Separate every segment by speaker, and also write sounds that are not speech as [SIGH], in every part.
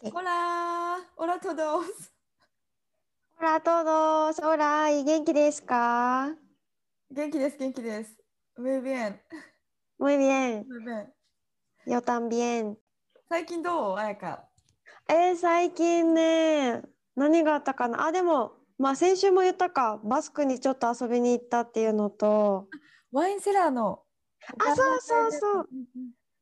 Speaker 1: Hola! Hola a todos!
Speaker 2: Hola todos! Hola! 元気ですか
Speaker 1: 元気です、元気です。Muy bien.
Speaker 2: Muy bien.
Speaker 1: Muy bien.
Speaker 2: Yo también.
Speaker 1: 最近どう彩香
Speaker 2: えー、最近ね、何があったかなあ、でも、まあ先週も言ったか、バスクにちょっと遊びに行ったっていうのと、
Speaker 1: ワインセラーの。
Speaker 2: あ、そうそうそう。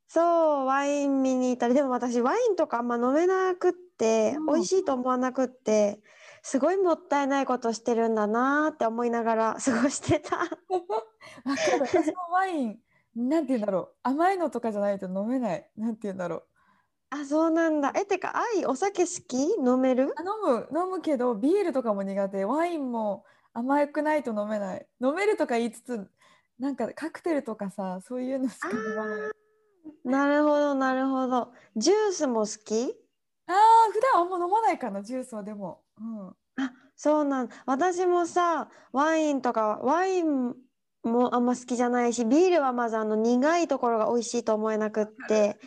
Speaker 2: そう、ワイン見に行ったり、でも私ワインとかあんま飲めなくって、
Speaker 1: うん
Speaker 2: 美味しいと思わなくって、すごいもったいないことしてるんだなーって思いながら [LAUGHS] 過ごしてた。[LAUGHS]
Speaker 1: わかる。私もワイン、なんて言うんだろう。甘いのとかじゃないと飲めない。なんて言うんだろう。
Speaker 2: あ、そうなんだ。え、てか、愛、お酒好き？飲める？
Speaker 1: あ飲む、飲むけど、ビールとかも苦手。ワインも甘くないと飲めない。飲めるとか言いつつ、なんかカクテルとかさ、そういうのしか飲まない。
Speaker 2: なるほど、なるほど。ジュースも好き？
Speaker 1: ああ、普段あんま飲まないかな、ジュースはでも。うん。
Speaker 2: あ、そうなん。私もさ、ワインとか、ワインもあんま好きじゃないし、ビールはまずあの苦いところが美味しいと思えなくって。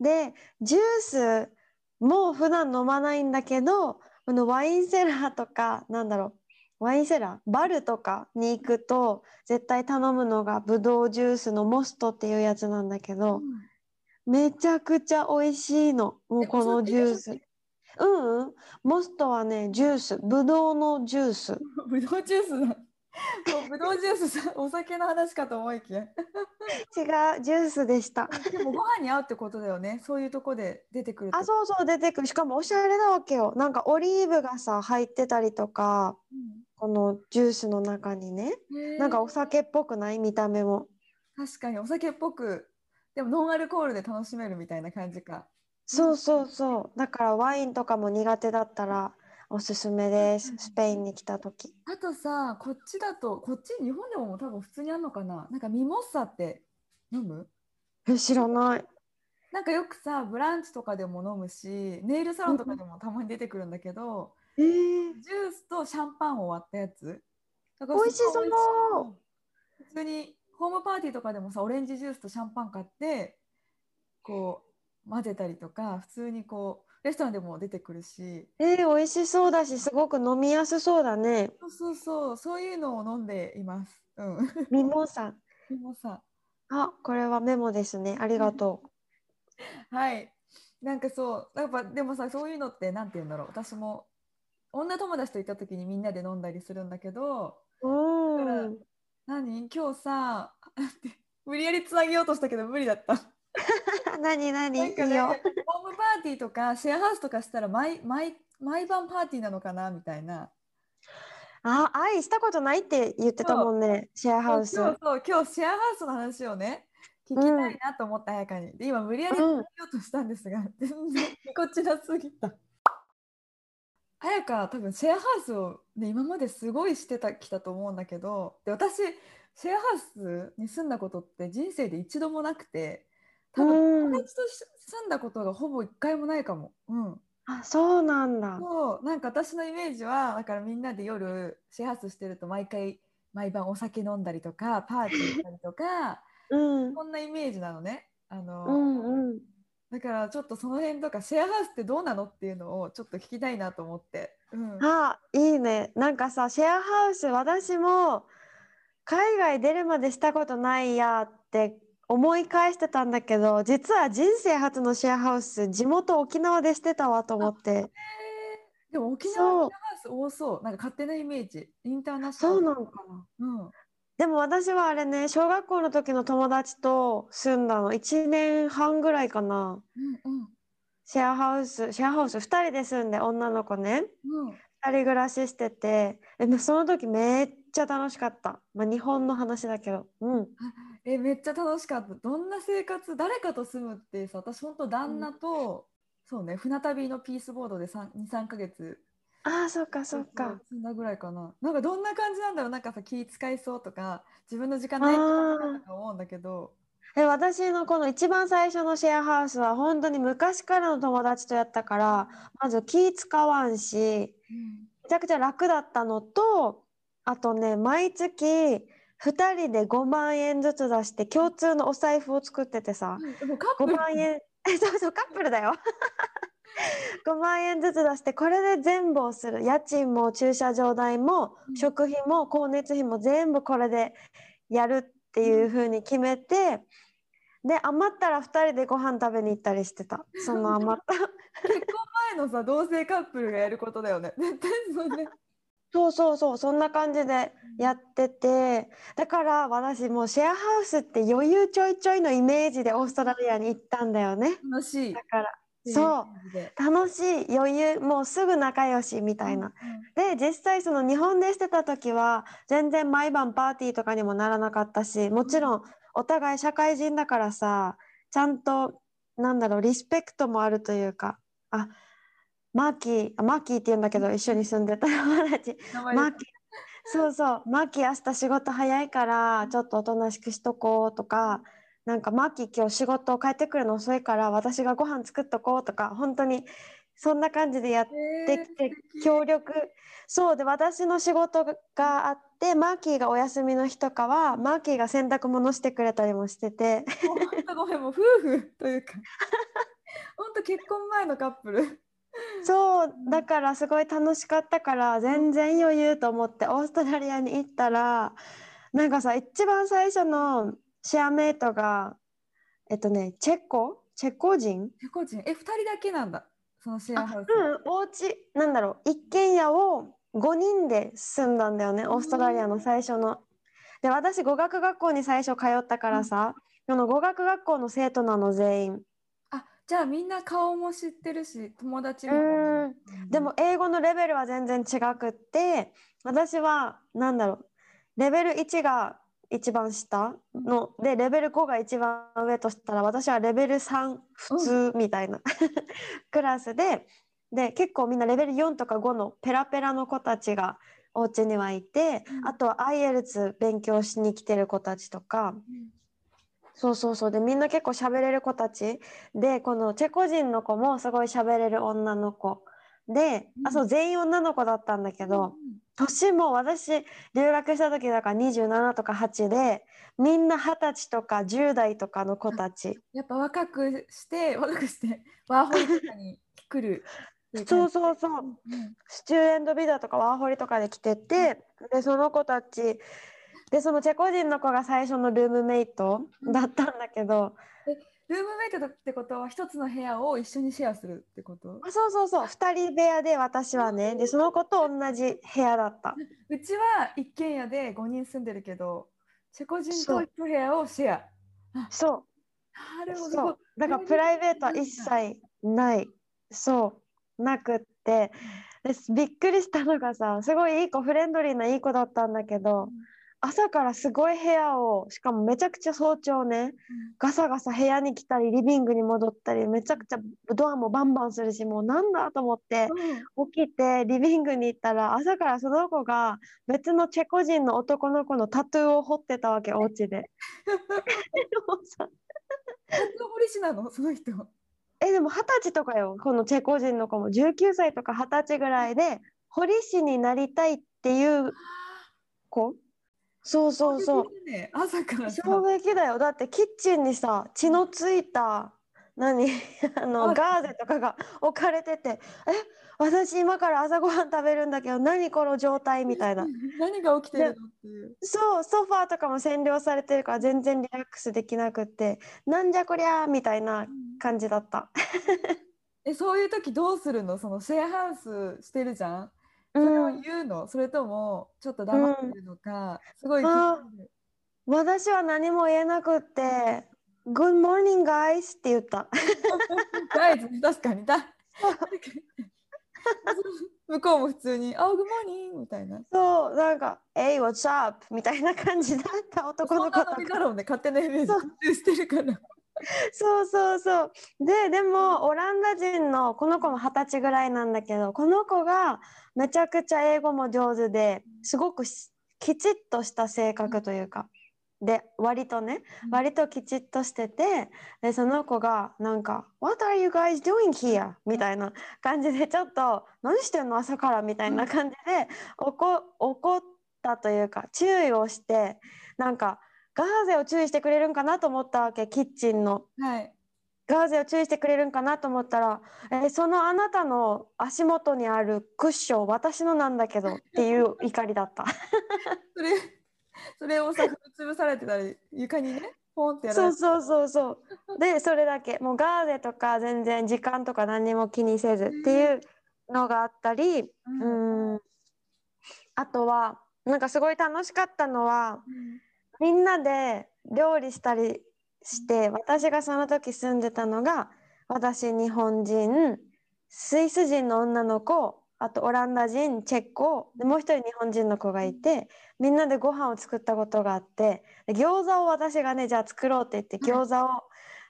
Speaker 2: で、ジュースも普段飲まないんだけど、あのワインセラーとか、なんだろう、ワインセラー、バルとかに行くと、絶対頼むのがブドウジュースのモストっていうやつなんだけど、めちゃくちゃ美味しいの。もう
Speaker 1: え
Speaker 2: このジュース。うんうん。モストはね、ジュース。ブドウのジュース。
Speaker 1: ぶどうジュースだ。もうぶどうジュースさ、お酒の話かと思いきや。
Speaker 2: 違う、ジュースでした。
Speaker 1: でもご飯に合うってことだよね。そういうとこで出てくる
Speaker 2: あ、そうそう、出てくる。しかもおしゃれなわけよ。なんかオリーブがさ、入ってたりとか、このジュースの中にね。
Speaker 1: うん
Speaker 2: なんかお酒っぽくない見た目も。
Speaker 1: 確かにお酒っぽくでもノンアルコールで楽しめるみたいな感じか
Speaker 2: そうそうそう。だからワインとかも苦手だったらおすすめです。スペインに来た時。
Speaker 1: あとさこっちだとこっち日本でも多分普通にあるのかな？なんかミモッサって飲む？
Speaker 2: え、知らない。
Speaker 1: なんかよくさブランチとかでも飲むしネイルサロンとかでもたまに出てくるんだけど、
Speaker 2: えー、
Speaker 1: ジュースとシャンパンを割ったやつ？だから
Speaker 2: 美味しそう
Speaker 1: 普通にホームパーティーとかでもさオレンジジュースとシャンパン買ってこう混ぜたりとか普通にこうレストランでも出てくるし
Speaker 2: えー、美味しそうだし、すごく飲みやすそうだね。
Speaker 1: そうそうそう、そういうのを飲んでいます。うん。
Speaker 2: ミモさ
Speaker 1: でもさ、
Speaker 2: あ、これはメモですね。ありがと [LAUGHS]
Speaker 1: はい。なんかそう、やっぱでもさ、そういうのってなんて言うんだろう。私も女友達と行った時にみんなで飲んだりするんだけど、
Speaker 2: う。うん。
Speaker 1: 何？今日さ、無理やりつなげようとしたけど無理だった。[LAUGHS]
Speaker 2: 何何？
Speaker 1: なんかね、
Speaker 2: いいよ。
Speaker 1: ホームパーティーとかシェアハウスとかしたら毎毎毎晩パーティーなのかなみたいな。
Speaker 2: あ、愛したことないって言ってたもんね。シェアハウス。
Speaker 1: そうそう今日シェアハウスの話をね聞きたいなと思った彩香にで今無理やり
Speaker 2: うん
Speaker 1: 聞ようとしたんですが、全然こちらすぎた彩香は多分シェアハウスを、ね、今まですごいしてたきたと思うんだけどで私シェアハウスに住んだことって人生で一度もなくて多分
Speaker 2: うん
Speaker 1: 友達とし住んだことがほぼ一回もないかも。うん
Speaker 2: あ、そうなんだ。
Speaker 1: そうなんか私のイメージはだからみんなで夜シェアハウスしてると毎回毎晩お酒飲んだりとかパーティーしたりとか
Speaker 2: うん。
Speaker 1: こんなイメージなのねあの、
Speaker 2: う
Speaker 1: からちょっとその辺とかシェアハウスってどうなのっていうのをちょっと聞きたいなと思って、うん、
Speaker 2: あ、いいね。なんかさ、シェアハウス、私も海外出るまでしたことないやって思い返してたんだけど、実は人生初のシェアハウス、地元沖縄でしてたわと思って。
Speaker 1: でも沖縄のシェアハウス多そう。なんか勝手なイメージ。インターナショナル
Speaker 2: そうなの。かな。
Speaker 1: うん、
Speaker 2: でも私はあれね、小学校の時の友達と住んだの、1年半ぐらいかな。
Speaker 1: うんうん
Speaker 2: シェアハウス、シェアハウス2人で住んで、女の子ね。
Speaker 1: うん
Speaker 2: 2人暮らししてて、え、まその時めっちゃ楽しかった。まあ、日本の話だけど。うん。[LAUGHS]
Speaker 1: えめっちゃ楽しかったどんな生活誰かと住むってさ私本当旦那と、そうね船旅のピースボードで23か月
Speaker 2: ああそっかそっか。
Speaker 1: そんなぐらいかな。なんかどんな感じなんだろう。なんかさ気使いそうとか自分の時間ないとか思うんだけど。
Speaker 2: え私のこの一番最初のシェアハウスは本当に昔からの友達とやったからまず気使わんし、めちゃくちゃ楽だったのとあとね毎月2人で5万円ずつ出して共通のお財布を作っててさ、
Speaker 1: うん、5
Speaker 2: 万円。そうそうカップルだよ [LAUGHS] 5万円ずつ出してこれで全部をする。家賃も駐車場代も食費も光熱費も全部これでやるっていうふうに決めて、で余ったら2人でご飯食べに行ったりしてた。その余った。[LAUGHS]
Speaker 1: 結婚前のさ同性カップルがやることだよね。絶対そ
Speaker 2: れそうそうそう。そんな感じでやってて。だから私もうシェアハウスって余裕ちょいちょいのイメージでオーストラリアに行ったんだよね。
Speaker 1: 楽しい。
Speaker 2: だからそう。楽しい余裕もうすぐ仲良しみたいな。で実際その日本でしてた時は全然毎晩パーティーとかにもならなかったしもちろんお互い社会人だからさちゃんとなんだろうリスペクトもあるというかあマーキーあマーキーって言うんだけど一緒に住んでた [LAUGHS] 友達。マーキーそうそう。マーキー明日仕事早いからちょっとおとなしくしとこうとかなんかマーキー今日仕事帰ってくるの遅いから私がご飯作っとこうとか本当にそんな感じでやってきて、協力。そうで私の仕事があってマーキーがお休みの日とかはマーキーが洗濯物してくれたりもしてて。
Speaker 1: ごめんもう夫婦というか。[LAUGHS] 本当結婚前のカップル。
Speaker 2: そうだからすごい楽しかったから全然余裕と思ってオーストラリアに行ったらなんかさ一番最初のシェアメイトがえっとねチェコ？チェコ人？
Speaker 1: チェコ人？え2人だけなんだ。そのシェアハウス。
Speaker 2: うんお家なんだろう一軒家を5人で住んだんだよねオーストラリアの最初の。で私語学学校に最初通ったからさ、うん、の語学学校の生徒なの全員。
Speaker 1: あじゃあみんな顔も知ってるし友達も。
Speaker 2: うん。でも英語のレベルは全然違くって私は何だろうレベル1が一番下のでレベル5が一番上としたら私はレベル3普通みたいな、うん、クラスでで結構みんなレベル4とか5のペラペラの子たちがお家にはいて、うん、あとは IELTS 勉強しに来てる子たちとか、うん、そうそうそう。でみんな結構喋れる子たち。でこのチェコ人の子もすごい喋れる女の子で、あそう全員女の子だったんだけど、年も私留学した時だから27とか8でみんな二十歳とか10代とかの子たち。
Speaker 1: やっぱ若くして若くしてワーホリとかに来る
Speaker 2: そうそうそう、うん、スチューエンドビザとかワーホリとかで来てて、うん、でその子たちでそのチェコ人の子が最初のルームメイトだったんだけど、
Speaker 1: ルームメイトってことは一つの部屋を一緒にシェアするってこと？
Speaker 2: あそうそうそう。2人部屋で私はね。でその子と同じ部屋だった。
Speaker 1: うちは一軒家で5人住んでるけどチェコ人と一部屋をシェア。
Speaker 2: そう。なるほど。だからプライベートは一切ない。そう。なくって。でびっくりしたのがさすごいいい子フレンドリーないい子だったんだけど、うん朝からすごい部屋をしかもめちゃくちゃ早朝ね、うん、ガサガサ部屋に来たりリビングに戻ったりめちゃくちゃドアもバンバンするしもうなんだと思って、うん、起きてリビングに行ったら朝からその子が別のチェコ人の男の子のタトゥーを彫ってたわけお家で。[LAUGHS]
Speaker 1: タトゥー彫り師なの？その人。
Speaker 2: えでも二十歳とかよこのチェコ人の子も。19歳とか二十歳ぐらいで彫り師になりたいっていう子そうそうそう。
Speaker 1: ね、朝から
Speaker 2: 衝撃だよ。だってキッチンにさ血のついた何？[LAUGHS] あのガーゼとかが置かれてて「え？私今から朝ごはん食べるんだけど何この状態」みたいな。
Speaker 1: 何が起きてるのっていう。
Speaker 2: そうソファーとかも占領されてるから全然リラックスできなくって「なんじゃこりゃ」みたいな感じだった。[LAUGHS]
Speaker 1: えそういう時どうするの？そのシェアハウスしてるじゃん？それを言うの、うん、それともちょっと黙ってるのか、うん、すごい
Speaker 2: 私は何も言えなくって「Good morning guys」って言った。
Speaker 1: ガイズ確かにだ。向こうも普通に「あ、グモーニング」みたいな。
Speaker 2: そうなんか「Hey what's up?」みたいな感じだった男の子とか
Speaker 1: そんなノリだろうね勝手なイメージしてるから。[LAUGHS]
Speaker 2: そうそうそう。ででもオランダ人のこの子も二十歳ぐらいなんだけどこの子がめちゃくちゃ英語も上手ですごくしきちっとした性格というかで割とね
Speaker 1: うん。
Speaker 2: 割ときちっとしててでその子がなんか「What are you guys doing here?」みたいな感じでちょっと「何してんの?朝から」みたいな感じで怒怒ったというか注意をしてなんかガーゼを注意してくれるんかなと思ったわけキッチンの。
Speaker 1: はい。
Speaker 2: ガーゼを注意してくれるんかなと思ったら「えそのあなたの足元にあるクッション私のなんだけど」[LAUGHS] っていう怒りだった。[LAUGHS]
Speaker 1: それそれをさ潰されてたり床にねポンってやられて
Speaker 2: そうそうそうそう。でそれだけもうガーゼとか全然時間とか何にも気にせずっていうのがあったりう
Speaker 1: うん
Speaker 2: んあとはなんかすごい楽しかったのは
Speaker 1: うん
Speaker 2: みんなで料理したりして私がその時住んでたのが私日本人スイス人の女の子あとオランダ人チェコでもう一人日本人の子がいてみんなでご飯を作ったことがあってで餃子を私がねじゃあ作ろうって言って
Speaker 1: はい
Speaker 2: 餃子を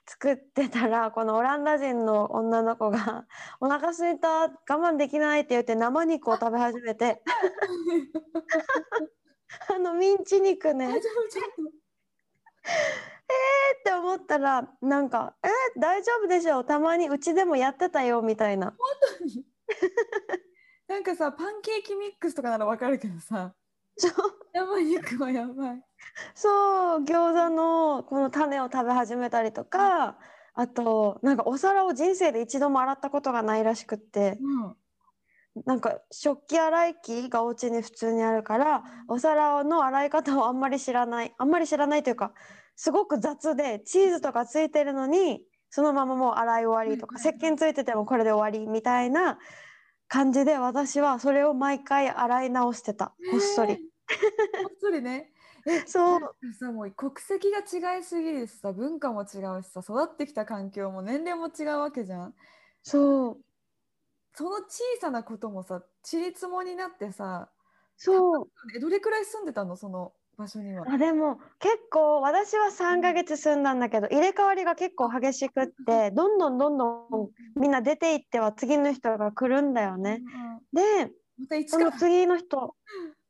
Speaker 2: 作ってたらこのオランダ人の女の子が「お腹すいた我慢できない」って言って生肉を食べ始めて [LAUGHS] あのミンチ肉ね。
Speaker 1: 大丈夫ちょっ
Speaker 2: って思ったらなんか「え大丈夫でしょたまにうちでもやってたよ」みたいな。
Speaker 1: と本当に。なんかさパンケーキミックスとかならわかるけどさ。
Speaker 2: そう。
Speaker 1: 生肉はやばい。
Speaker 2: そう餃子のこの種を食べ始めたりとかあとなんかお皿を人生で一度も洗ったことがないらしくって。
Speaker 1: うん
Speaker 2: なんか食器洗い機がお家に普通にあるからお皿の洗い方をあんまり知らないあんまり知らないというかすごく雑でチーズとかついてるのにそのままもう洗い終わりとか石鹸ついててもこれで終わりみたいな感じで私はそれを毎回洗い直してたこっそり。
Speaker 1: え [LAUGHS] ーこっそりね。え
Speaker 2: そう
Speaker 1: さもう国籍が違いすぎるしさ文化も違うしさ育ってきた環境も年齢も違うわけじゃん。
Speaker 2: そう
Speaker 1: その小さなこともさちりつもになってさ
Speaker 2: そう。
Speaker 1: えどれくらい住んでたの？その場所には。
Speaker 2: あでも結構私は3ヶ月住んだんだけど入れ替わりが結構激しくってどんどんどんどんみんな出ていっては次の人が来るんだよね。で
Speaker 1: また一
Speaker 2: その次の人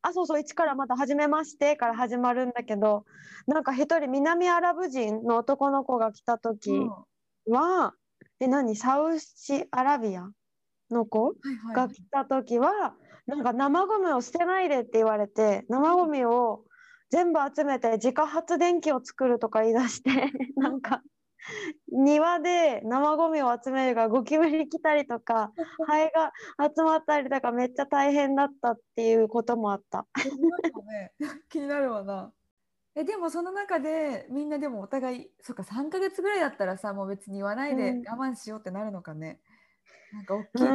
Speaker 2: あそうそう一からまた始めましてから始まるんだけどなんか一人南アラブ人の男の子が来た時
Speaker 1: うん。
Speaker 2: は、え何？サウジアラビア？の子
Speaker 1: はいはい
Speaker 2: が来た時はなんか生ゴミを捨てないでって言われて生ゴミを全部集めて自家発電機を作るとか言い出して [LAUGHS] なんか庭で生ゴミを集めるがゴキブリ来たりとか [LAUGHS] ハエが集まったりとかめっちゃ大変だったっていうこともあった。
Speaker 1: 気になるわ [LAUGHS] な。えでもその中でみんなでもお互いそっか3ヶ月ぐらいだったらさもう別に言わないで
Speaker 2: うん
Speaker 1: 我慢しようってなるのかね。なんか大
Speaker 2: う
Speaker 1: きい。う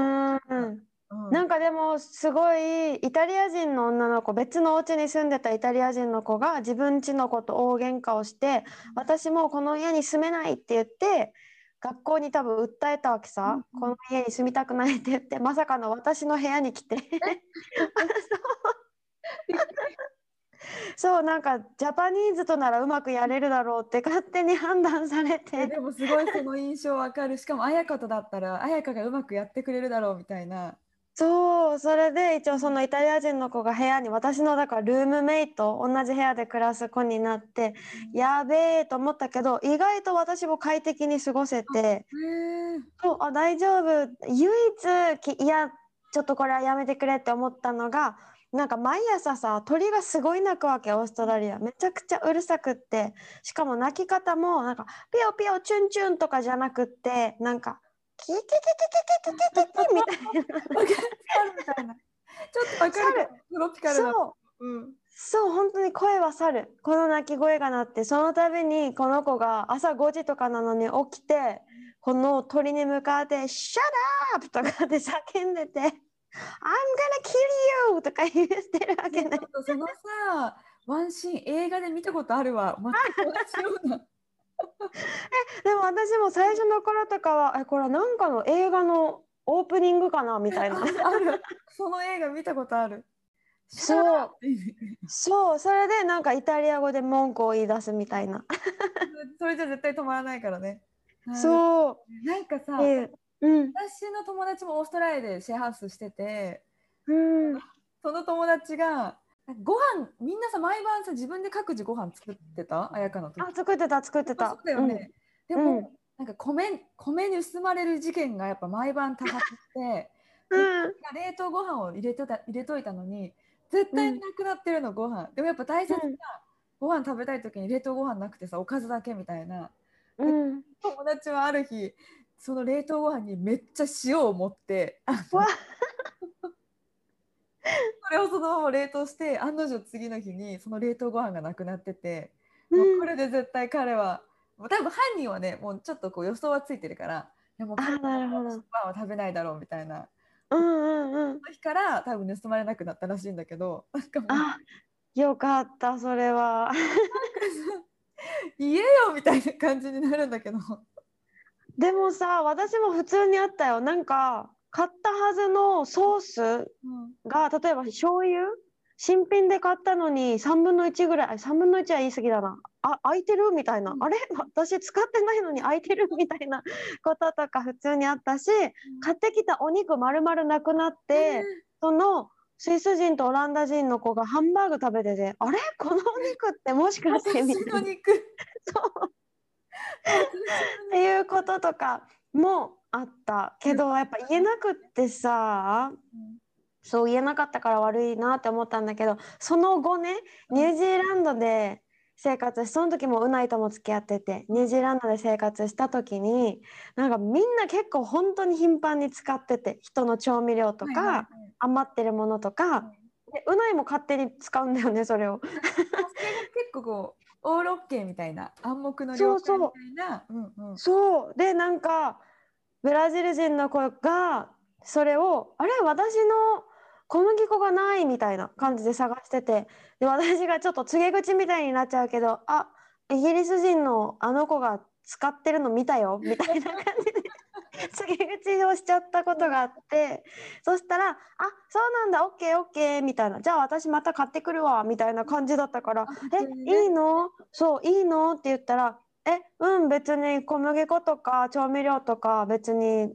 Speaker 1: ん。
Speaker 2: なんかでもすごいイタリア人の女の子別のお家に住んでたイタリア人の子が自分家の子と大喧嘩をして私もうこの家に住めないって言って学校に多分訴えたわけさ、
Speaker 1: うんうん。
Speaker 2: この家に住みたくないって言ってまさかの私の部屋に来て [LAUGHS] [LAUGHS] [LAUGHS] そうなんかジャパニーズとならうまくやれるだろうって勝手に判断され
Speaker 1: え
Speaker 2: て
Speaker 1: でもすごいその印象わかる。しかも綾香とだったら綾香がうまくやってくれるだろうみたいな。
Speaker 2: そうそれで一応そのイタリア人の子が部屋に私のだからルームメイト同じ部屋で暮らす子になってやべえと思ったけど意外と私も快適に過ごせて。そうあ大丈夫。唯一きいやちょっとこれはやめてくれって思ったのがなんか毎朝さ鳥がすごい鳴くわけオーストラリアめちゃくちゃうるさくってしかも鳴き方もなんかピヨピヨチュンチュンとかじゃなくってなんかキキキキキキキキキキみたいな。
Speaker 1: わかるみたいな。ちょっとわかる。トロピカルな。
Speaker 2: そう
Speaker 1: うん。
Speaker 2: そう本当に声は猿この鳴き声が鳴ってその度にこの子が朝5時とかなのに起きてこの鳥に向かって「Shut up!」とかで叫んでて「I'm gonna kill you!」とか言ってるわけね
Speaker 1: ちょ。っとそのさワンシーン映画で見たことあるわ。全く同じような。
Speaker 2: でも私も最初の頃とかはえこれはなんかの映画のオープニングかなみたいな。
Speaker 1: その映画見たことある。
Speaker 2: そう。そう。それでなんかイタリア語で文句を言い出すみたいな。[LAUGHS]
Speaker 1: それじゃ絶対止まらないからね。う
Speaker 2: そう。
Speaker 1: なんかさ
Speaker 2: でうん。
Speaker 1: 私の友達もオーストラリアでシェアハウスしてて
Speaker 2: うん。
Speaker 1: その友達がご飯みんなさ毎晩さ自分で各自ご飯作ってた？綾香の時。
Speaker 2: あ作ってた作ってた。
Speaker 1: そうだよね、で
Speaker 2: うん。
Speaker 1: も、なんか米米盗まれる事件がやっぱ毎晩多発して
Speaker 2: うん、うん
Speaker 1: 冷凍ご飯を入れとた入れといたのに絶対なくなってるの、ご飯。でもやっぱ大切な、
Speaker 2: うん。
Speaker 1: ご飯食べたい時に冷凍ご飯なくてさおかずだけみたいな。
Speaker 2: うん。
Speaker 1: 友達はある日その冷凍ご飯にめっちゃ塩を持ってそれをそのまま冷凍して案の定次の日にその冷凍ご飯がなくなってて、
Speaker 2: うん。
Speaker 1: もうこれで絶対彼は多分犯人はねもうちょっとこう予想はついてるからいやも彼
Speaker 2: なるほど。
Speaker 1: はは食べないだろうみたいな。
Speaker 2: うんうんうん。
Speaker 1: その日から多分盗まれなくなったらしいんだけどなんかもう
Speaker 2: あよかったそれは。
Speaker 1: 言えよみたいな感じになるんだけど。
Speaker 2: でもさ私も普通にあったよ。なんか買ったはずのソース
Speaker 1: うん。
Speaker 2: が例えば醤油？新品で買ったのに3分の1ぐらいあ3分の1は言い過ぎだな。あ空いてる？みたいな、
Speaker 1: うん。
Speaker 2: あれ？私使ってないのに空いてる？みたいなこととか普通にあったし買ってきたお肉丸々なくなって、そのスイス人とオランダ人の子がハンバーグ食べててあれ？このお肉ってもしかして？みたいな。そう [LAUGHS] っていうこととかもあったけどやっぱ言えなくってさそう言えなかったから悪いなって思ったんだけどその後ねニュージーランドで生活しその時もうないとも付き合っててニュージーランドで生活した時になんかみんな結構本当に頻繁に使ってて人の調味料とか、
Speaker 1: はいはいはい。
Speaker 2: 余ってるものとか、でうないも勝手に使うんだよねそれを。[LAUGHS]
Speaker 1: 結構こうオールオッケーみたいな暗黙の了解みたいな。うんうん。
Speaker 2: そう。でなんかブラジル人の子がそれを「あれ私の小麦粉がない」みたいな感じで探しててで私がちょっと告げ口みたいになっちゃうけど「あイギリス人のあの子が使ってるの見たよ」みたいな感じで [LAUGHS] 告げ口をしちゃったことがあってそしたら「あそうなんだオッケーオッケー」みたいな「じゃあ私また買ってくるわ」みたいな感じだったから
Speaker 1: あ「
Speaker 2: えいいの？そういいの?」って言ったら「えうん別に小麦粉とか調味料とか別に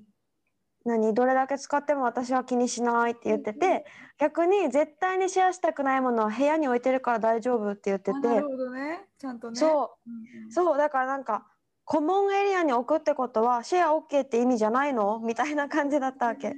Speaker 2: 何どれだけ使っても私は気にしない」って言ってて逆に絶対にシェアしたくないものは部屋に置いてるから大丈夫って言ってて
Speaker 1: あなるほどね。ちゃんとね。
Speaker 2: そう。そうだからなんかコモンエリアに置くってことはシェア OK って意味じゃないの？みたいな感じだったわけ。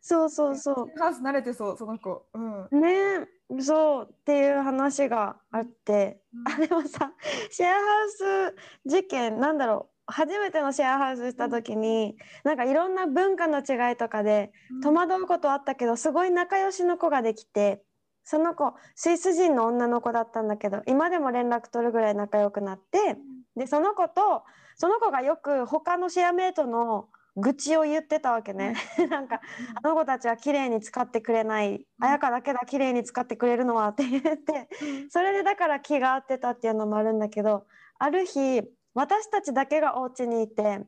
Speaker 2: そうそうそ
Speaker 1: ハウス慣れてそう？その子。うん。
Speaker 2: う。ね。えそうっていう話があって、
Speaker 1: うん。
Speaker 2: あでもさシェアハウス事件なんだろう。初めてのシェアハウスした時になんかいろんな文化の違いとかで戸惑うことあったけどすごい仲良しの子ができてその子スイス人の女の子だったんだけど今でも連絡取るぐらい仲良くなってでその子とその子がよく他のシェアメイトの愚痴を言ってたわけね。[LAUGHS] なんかあの子たちは綺麗に使ってくれない、
Speaker 1: うん。
Speaker 2: 綾香だけだ綺麗に使ってくれるのはって言ってそれでだから気が合ってたっていうのもあるんだけどある日私たちだけがお家にいて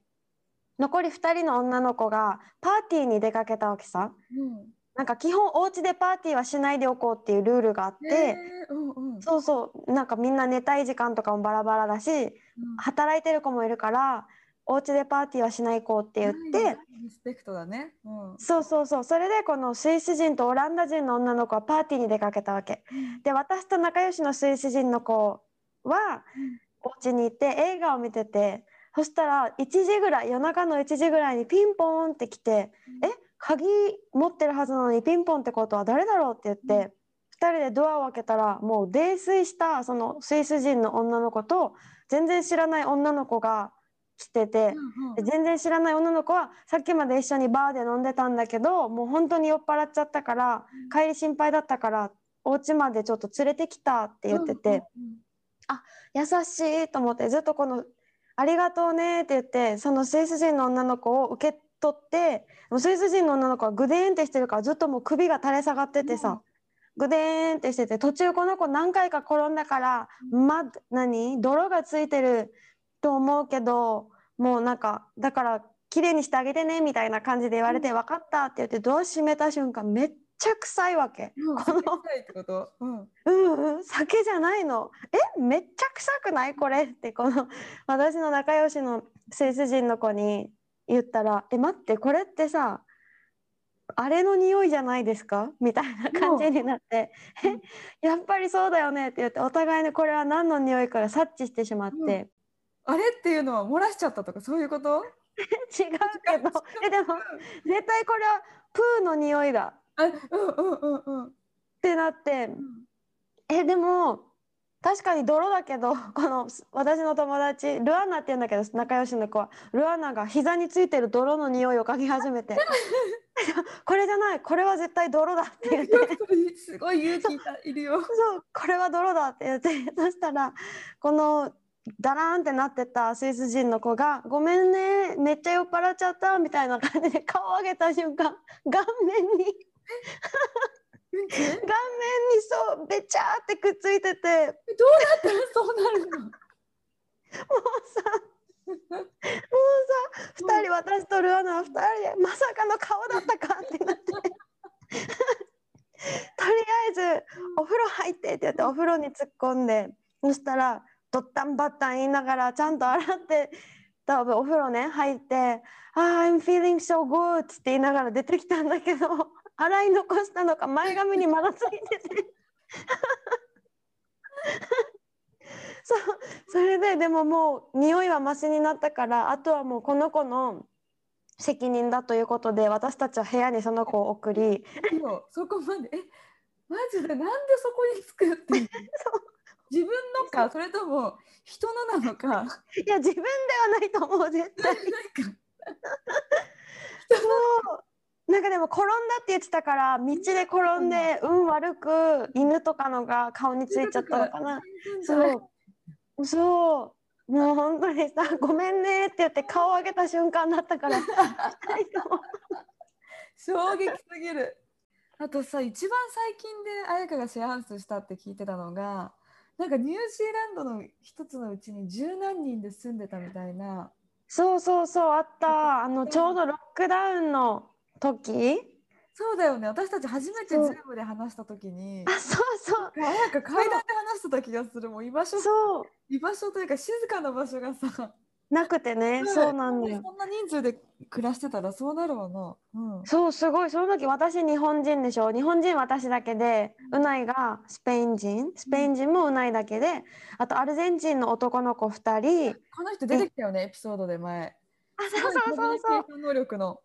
Speaker 2: 残り2人の女の子がパーティーに出かけたわけさ。
Speaker 1: うん
Speaker 2: なんか基本お家でパーティーはしないでおこうっていうルールがあって、
Speaker 1: うんうん。
Speaker 2: そうそう。なんかみんな寝たい時間とかもバラバラだし
Speaker 1: うん。
Speaker 2: 働いてる子もいるからお家でパーティーはしない子って言って、
Speaker 1: はいリスペクトだね。うん。
Speaker 2: そうそうそう。それでこのスイス人とオランダ人の女の子はパーティーに出かけたわけ。で私と仲良しのスイス人の子はお家に行って映画を見ててそしたら1時ぐらい夜中の1時ぐらいにピンポーンって来て「え？鍵持ってるはずなのにピンポンってことは誰だろう?」って言って、2人でドアを開けたらもう泥酔したそのスイス人の女の子と全然知らない女の子が来てて。で全然知らない女の子はさっきまで一緒にバーで飲んでたんだけどもう本当に酔っ払っちゃったから帰り心配だったからお家までちょっと連れてきたって言ってて、優しいと思ってずっとこの「ありがとうね」って言ってそのスイス人の女の子を受け取ってもうスイス人の女の子はグデーンってしてるからずっともう首が垂れ下がっててさ、グデーンってしてて途中この子何回か転んだから、ま何？泥がついてると思うけどもうなんかだから綺麗にしてあげてねみたいな感じで言われて、分かったって言ってドア閉めた瞬間めっちゃ臭いわけ。
Speaker 1: うん、
Speaker 2: この
Speaker 1: うん
Speaker 2: うん、酒じゃないの。え、めっちゃ臭くない？これ？って、この私の仲良しのスイス人の子に言ったら、え、待って、これってさ、あれの匂いじゃないですか？みたいな感じになって、
Speaker 1: うん
Speaker 2: え、やっぱりそうだよねって言って、お互いにこれは何の匂いか察知してしまって、
Speaker 1: あれっていうのは漏らしちゃったとかそういうこと？[LAUGHS]
Speaker 2: 違うけど、え、でも、絶対これはプーの匂いだ。
Speaker 1: あうんうんうんうん。
Speaker 2: ってなって、
Speaker 1: うん。
Speaker 2: えでも確かに泥だけど [LAUGHS] この私の友達ルアンナって言うんだけど仲良しの子はルアンナが膝についてる泥の匂いを嗅ぎ始めて [LAUGHS] これじゃないこれは絶対泥だって言って
Speaker 1: すごい勇気がいるよ。[LAUGHS]
Speaker 2: そうこれは泥だって言ってそしたらこのダラーンってなってたスイス人の子が「ごめんねめっちゃ酔っ払っちゃった」みたいな感じで顔を上げた瞬間顔面に顔面にそうべちゃーってくっついてて。
Speaker 1: どうやったらそうなるの。
Speaker 2: もうさ、もうさ、二人、私とルアナは二人で、まさかの顔だったかってなって。とりあえず、お風呂入ってって言って、お風呂に突っ込んで、そしたら、ドッタンバッタン言いながら、ちゃんと洗って、多分お風呂ね、入って、あー、I'm feeling so good って言いながら出てきたんだけど、洗い残したのか、前髪にまだついてて。[LAUGHS] そうそれででももう匂いはマシになったからあとはもうこの子の責任だということで私たちは部屋にその子を送り。
Speaker 1: そこまで。えマジでなんでそこに作って [LAUGHS] 自分のかそれとも人のなのか？
Speaker 2: いや自分ではないと思う絶対 [LAUGHS] そうなんかでも転んだって言ってたから道で転んで運悪く犬とかのが顔についちゃったのかな。そう。そう。もう本当にさ「[LAUGHS] ごめんね」って言って顔上げた瞬間だったから
Speaker 1: 衝撃すぎる。あとさ一番最近で彩香がシェアハウスしたって聞いてたのがなんかニュージーランドの一つのうちに十何人で住んでたみたいな。
Speaker 2: そうそうそうあった。あのちょうどロックダウンの時？
Speaker 1: そうだよね私たち初めて Zoom で話した時に
Speaker 2: あそうそう
Speaker 1: 彩香階段で話してた気がするもう居場所
Speaker 2: そう
Speaker 1: 居場所というか静かな場所がさ
Speaker 2: なくてね、そうなんだよ。
Speaker 1: そんな人数で暮らしてたらそうなるわな。うん。
Speaker 2: そう、すごい。その時私日本人でしょ？日本人私だけで、うないがスペイン人、スペイン人もうないだけで、あとアルゼンチンの男の子2人。
Speaker 1: この人出てきたよね、エピソードで前。
Speaker 2: あ、そうそうそうそう。
Speaker 1: 能力の。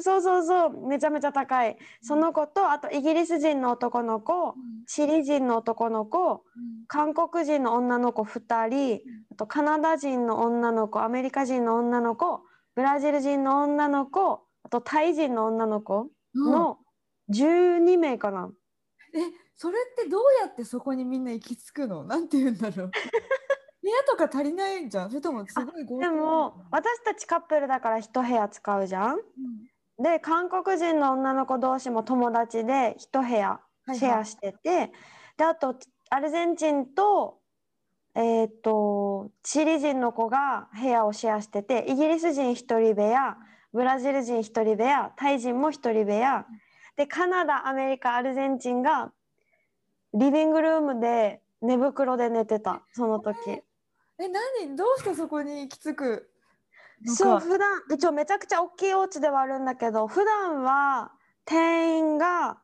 Speaker 2: そうそうそう。めちゃめちゃ高い。その子と、あとイギリス人の男の子、チリ人の男の子、韓国人の女の子2人、あとカナダ人の女の子、アメリカ人の女の子、ブラジル人の女の子、あとタイ人の女の子
Speaker 1: うん
Speaker 2: の12名かな。
Speaker 1: え、それってどうやってそこにみんな行き着くの？なんて言うんだろう。部屋とか足りないんじゃん。それともすごい豪
Speaker 2: でも私たちカップルだから1部屋使うじゃん。
Speaker 1: うん。
Speaker 2: で韓国人の女の子同士も友達で1部屋
Speaker 1: はい
Speaker 2: シェアしてて、であとアルゼンチンとえっ、とチリ人の子が部屋をシェアしててイギリス人1人部屋ブラジル人1人部屋タイ人も1人部屋。でカナダアメリカアルゼンチンがリビングルームで寝袋で寝てたその時。
Speaker 1: え、何？どうしてそこに行き着く？
Speaker 2: そう普段一応めちゃくちゃ大きいお家ではあるんだけど普段は店員が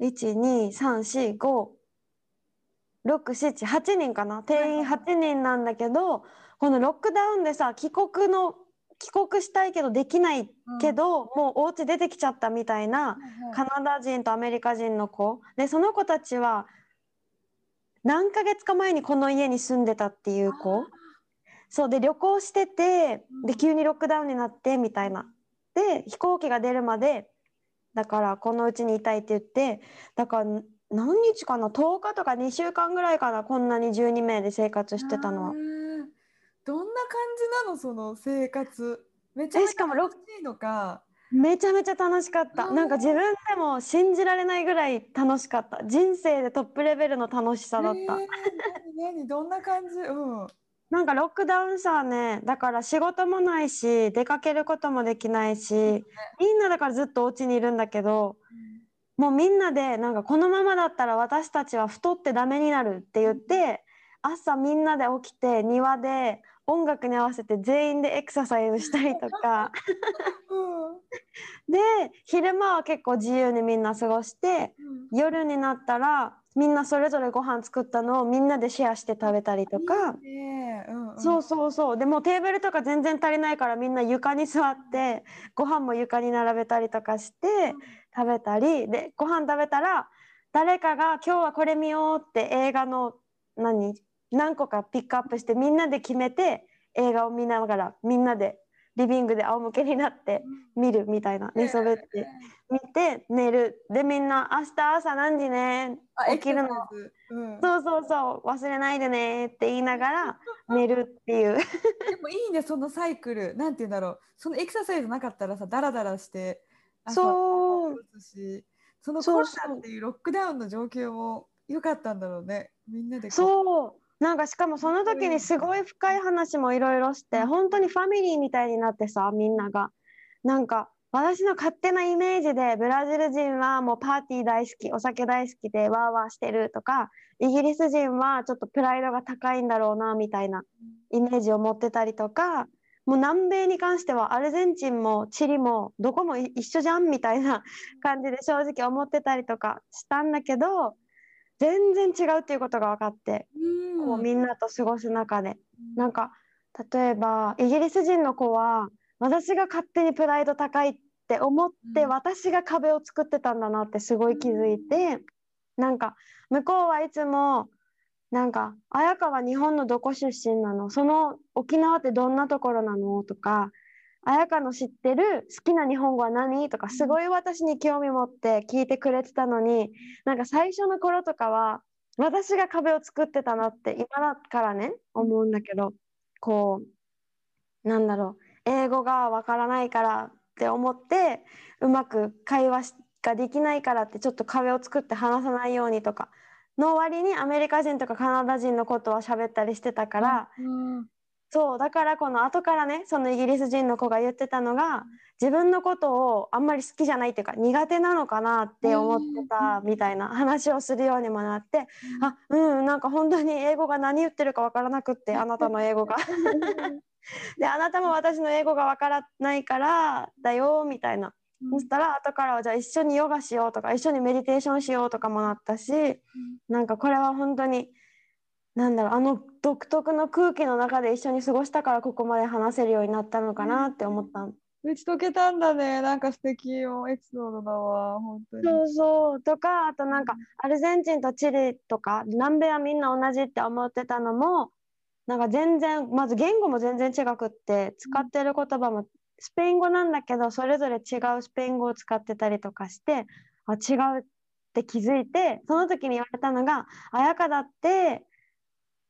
Speaker 2: 123456778人かな？店員8人なんだけどこのロックダウンでさ帰国の帰国したいけどできないけど、もうお家出てきちゃったみたいなカナダ人とアメリカ人の子。でその子たちは何ヶ月か前にこの家に住んでたっていう子。そうで旅行してて
Speaker 1: うん。
Speaker 2: で急にロックダウンになってみたいな。で飛行機が出るまでだからこのうちにいたいって言ってだから何日かな？10日とか2週間ぐらいかな？こんなに12名で生活してたのは。
Speaker 1: どんな感じなの？その生活。めちゃめちゃ
Speaker 2: えしかもロッ
Speaker 1: 楽しいのか
Speaker 2: めちゃめちゃ楽しかった。
Speaker 1: うん
Speaker 2: なんか自分でも信じられないぐらい楽しかった。人生でトップレベルの楽しさだった。
Speaker 1: えー。どんな感じ？うん。
Speaker 2: なんかロックダウンさねだから仕事もないし出かけることもできないしみんなだからずっとお家にいるんだけどもうみんなでなんかこのままだったら私たちは太ってダメになるって言って朝みんなで起きて庭で音楽に合わせて全員でエクササイズしたりとか。で昼間は結構自由にみんな過ごして夜になったらみんなそれぞれご飯作ったのをみんなでシェアして食べたりとか。
Speaker 1: いいね。うんうん。
Speaker 2: そうそうそう。でもテーブルとか全然足りないからみんな床に座ってご飯も床に並べたりとかして食べたり。でご飯食べたら誰かが今日はこれ見ようって映画の何？何個かピックアップしてみんなで決めて映画を見ながらみんなでリビングで仰向けになって見るみたいな。寝そべって見て寝る。でみんな明日朝何時ね？
Speaker 1: あ
Speaker 2: 起きるの。
Speaker 1: うん。
Speaker 2: そうそうそう。忘れないでねって言いながら寝るっていう。[LAUGHS]
Speaker 1: でもいいねそのサイクル。なんて言うんだろう。そのエクササイズなかったらさダラダラして朝
Speaker 2: そう。
Speaker 1: そのコロナっていうロックダウンの状況も良かったんだろうね。みんなで
Speaker 2: そうなんかしかもその時にすごい深い話もいろいろして本当にファミリーみたいになってさみんなが。なんか私の勝手なイメージでブラジル人はもうパーティー大好きお酒大好きでワーワーしてるとかイギリス人はちょっとプライドが高いんだろうなみたいなイメージを持ってたりとかもう南米に関してはアルゼンチンもチリもどこもい一緒じゃんみたいな感じで正直思ってたりとかしたんだけど全然違うっていうことが分かって
Speaker 1: うん。
Speaker 2: こうみんなと過ごす中で。なんか例えばイギリス人の子は私が勝手にプライド高いって思って
Speaker 1: うん。
Speaker 2: 私が壁を作ってたんだなってすごい気づいてなんか向こうはいつもなんか「綾香は日本のどこ出身なの？その沖縄ってどんなところなの?」とか「綾香の知ってる好きな日本語は何?」とかすごい私に興味持って聞いてくれてたのになんか最初の頃とかは私が壁を作ってたなって今だからね思うんだけどこうなんだろう英語がわからないからって思ってうまく会話しができないからってちょっと壁を作って話さないようにとかの割にアメリカ人とかカナダ人のことは喋ったりしてたから、
Speaker 1: うん
Speaker 2: そうだからこの後からねそのイギリス人の子が言ってたのが自分のことをあんまり好きじゃないっていうか苦手なのかなって思ってたみたいな話をするようにもなってあうんなんか本当に英語が何言ってるかわからなくってあなたの英語が。[LAUGHS] であなたも私の英語がわからないからだよみたいな。そしたら後からはじゃあ一緒にヨガしようとか一緒にメディテーションしようとかもなったしなんかこれは本当になんだろうあの独特の空気の中で一緒に過ごしたからここまで話せるようになったのかなって思った。の。
Speaker 1: 打ち解けたんだね。なんか素敵よ。エピソードだわ。本当に。
Speaker 2: そうそう。とかあとなんかアルゼンチンとチリとか南米はみんな同じって思ってたのもなんか全然まず言語も全然違くって使ってる言葉もスペイン語なんだけどそれぞれ違うスペイン語を使ってたりとかしてあ違うって気づいてその時に言われたのが「綾香だって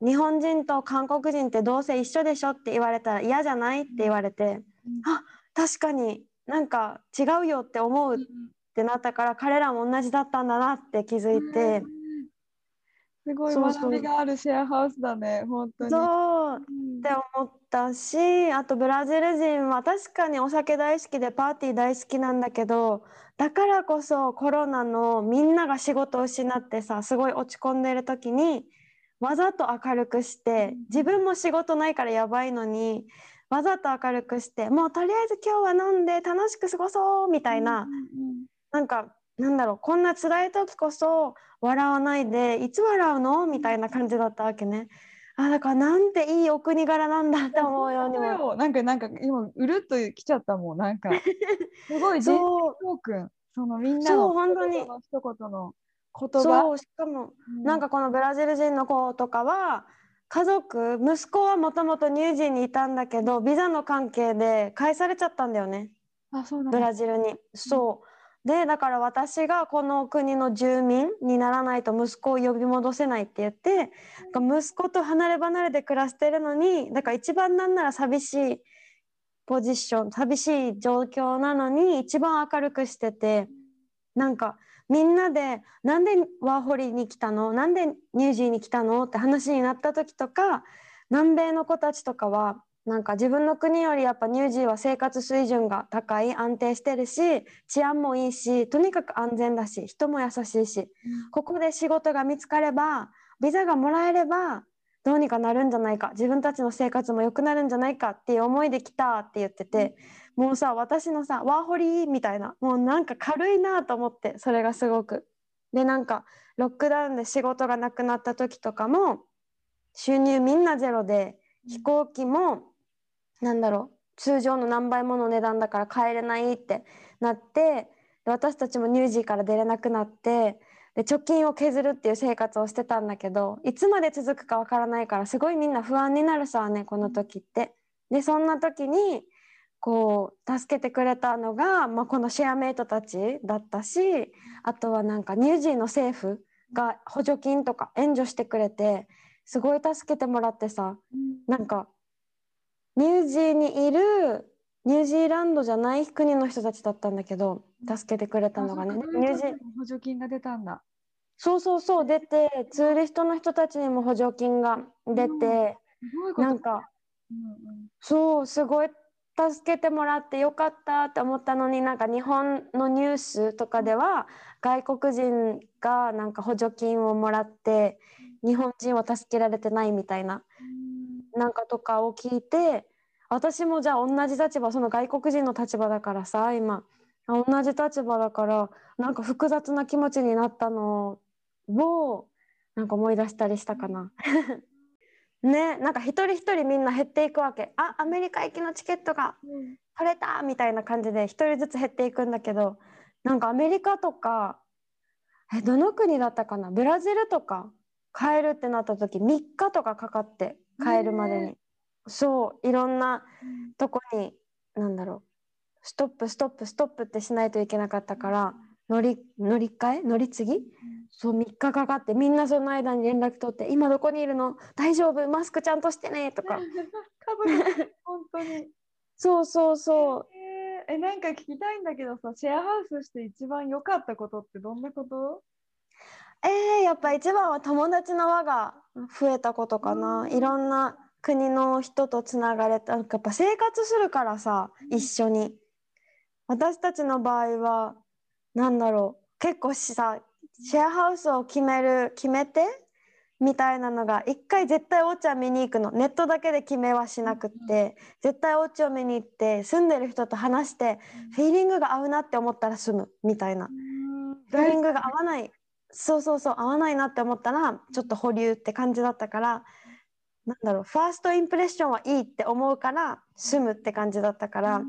Speaker 2: 日本人と韓国人ってどうせ一緒でしょ?」って言われたら嫌じゃないって言われてあ確かになんか違うよって思うってなったから彼らも同じだったんだなって気づいて、
Speaker 1: すごい学びがあるシェアハウスだね本当に。
Speaker 2: そう。っ
Speaker 1: うん。
Speaker 2: て思ったしあとブラジル人は確かにお酒大好きでパーティー大好きなんだけどだからこそコロナのみんなが仕事を失ってさすごい落ち込んでる時にわざと明るくして自分も仕事ないからやばいのにわざと明るくしてもうとりあえず今日は飲んで楽しく過ごそうみたいな、
Speaker 1: うん
Speaker 2: なんかなんだろうこんな辛い時こそ笑わないでいつ笑うのみたいな感じだったわけね。あだからなんていいお国柄なんだって思うようにも。
Speaker 1: よ。なんかなんか今うるっときちゃったもん。なんか [LAUGHS] すごい人生
Speaker 2: そう
Speaker 1: 教訓そのみんな
Speaker 2: そう
Speaker 1: の
Speaker 2: 本当に。
Speaker 1: 一言の。一言葉。
Speaker 2: そうしかも
Speaker 1: うん。
Speaker 2: なんかこのブラジル人の子とかは家族息子はもともとニュージーにいたんだけどビザの関係で返されちゃったんだよね。
Speaker 1: あそう
Speaker 2: ブラジルに。そう。でだから私がこの国の住民にならないと息子を呼び戻せないって言って息子と離れ離れで暮らしてるのにだから一番なんなら寂しいポジション寂しい状況なのに一番明るくしててなんかみんなで「なんでワーホリに来たの？なんでニュージーに来たの?」って話になった時とか南米の子たちとかはなんか自分の国よりやっぱニュージーは生活水準が高い安定してるし治安もいいしとにかく安全だし人も優しいしここで仕事が見つかればビザがもらえればどうにかなるんじゃないか自分たちの生活も良くなるんじゃないかっていう思いで来たって言ってて、もうさ私のさワーホリみたいなもうなんか軽いなと思ってそれがすごく。でなんかロックダウンで仕事がなくなった時とかも収入みんなゼロで飛行機もなんだろう通常の何倍もの値段だから帰れないってなってで私たちもニュージーから出れなくなってで貯金を削るっていう生活をしてたんだけどいつまで続くかわからないからすごいみんな不安になるさねこの時って。でそんな時にこう助けてくれたのが、まあ、このシェアメイトたちだったしあとはなんかニュージーの政府が補助金とか援助してくれてすごい助けてもらってさ、なんかニュージーにいるニュージーランドじゃない国の人たちだったんだけど助けてくれたのがねニュージー
Speaker 1: 補助金が出たんだ。
Speaker 2: そうそうそう出てツーリストの人たちにも補助金が出て、なんか、うんうん、そうすごい助けてもらってよかったって思ったのになんか日本のニュースとかでは外国人がなんか補助金をもらって日本人は助けられてないみたいななんかとかを聞いて私もじゃあ同じ立場その外国人の立場だからさ今同じ立場だからなんか複雑な気持ちになったのをなんか思い出したりしたかな。ねなんか一人一人みんな減っていくわけ。あアメリカ行きのチケットが取れたみたいな感じで一人ずつ減っていくんだけどなんかアメリカとかえどの国だったかな？ブラジルとか帰るってなった時3日とかかかって帰るまでに、そういろんなとこに何だろう stop stop stop ってしないといけなかったから乗り乗り換え？乗り継ぎ、そう3日かかってみんなその間に連絡取って「今どこにいるの？大丈夫？マスクちゃんとしてね」とか。[LAUGHS]
Speaker 1: 本当に。[LAUGHS]
Speaker 2: そうそうそう。
Speaker 1: えー、えなんか聞きたいんだけどさシェアハウスして一番良かったことってどんなこと？
Speaker 2: えー、やっぱ一番は友達の輪が増えたことかな、いろんな国の人とつながれた。やっぱ生活するからさ一緒に。私たちの場合は何だろう。結構さシェアハウスを決める決めてみたいなのが一回絶対お家は見に行くの。ネットだけで決めはしなくって、絶対お家を見に行って住んでる人と話して、フィーリングが合うなって思ったら住むみたいな、フィーリングが合わない。そうそうそう合わないなって思ったらちょっと保留って感じだったからなんだろうファーストインプレッションはいいって思うから住むって感じだったから。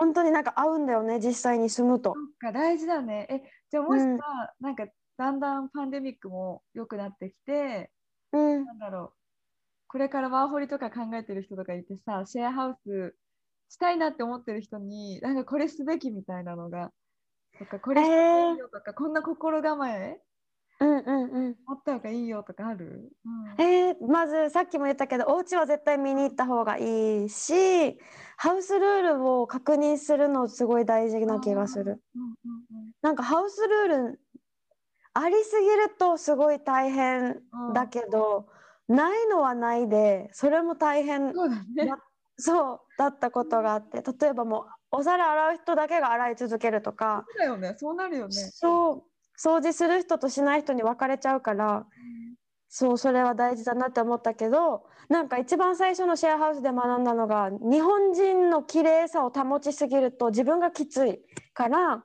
Speaker 2: 本当になんか合うんだよね実際に住むと。
Speaker 1: か大事だね。えじゃあもしさ、うん、なんかだんだんパンデミックも良くなってきて、
Speaker 2: うん、
Speaker 1: なんだろうこれからワーホリとか考えてる人とかいてさシェアハウスしたいなって思ってる人になんかこれすべきみたいなのがとかこれしていいよとか、えー、こんな心構え
Speaker 2: うんうんうん。
Speaker 1: 持った方がいいよとかある、
Speaker 2: うん、えー、まずさっきも言ったけどお家は絶対見に行った方がいいしハウスルールを確認するのすごい大事な気がする。うんうんうん、なんかハウスルールありすぎるとすごい大変だけど、うん、ないのはないでそれも大変
Speaker 1: そうだ,、ね、
Speaker 2: そうだったことがあって例えばもうお皿洗う人だけが洗い続けるとか。
Speaker 1: そうだよね。そうなるよね。
Speaker 2: そう掃除する人としない人に分かれちゃうから、そうそれは大事だなって思ったけどなんか一番最初のシェアハウスで学んだのが日本人の綺麗さを保ちすぎると自分がきついから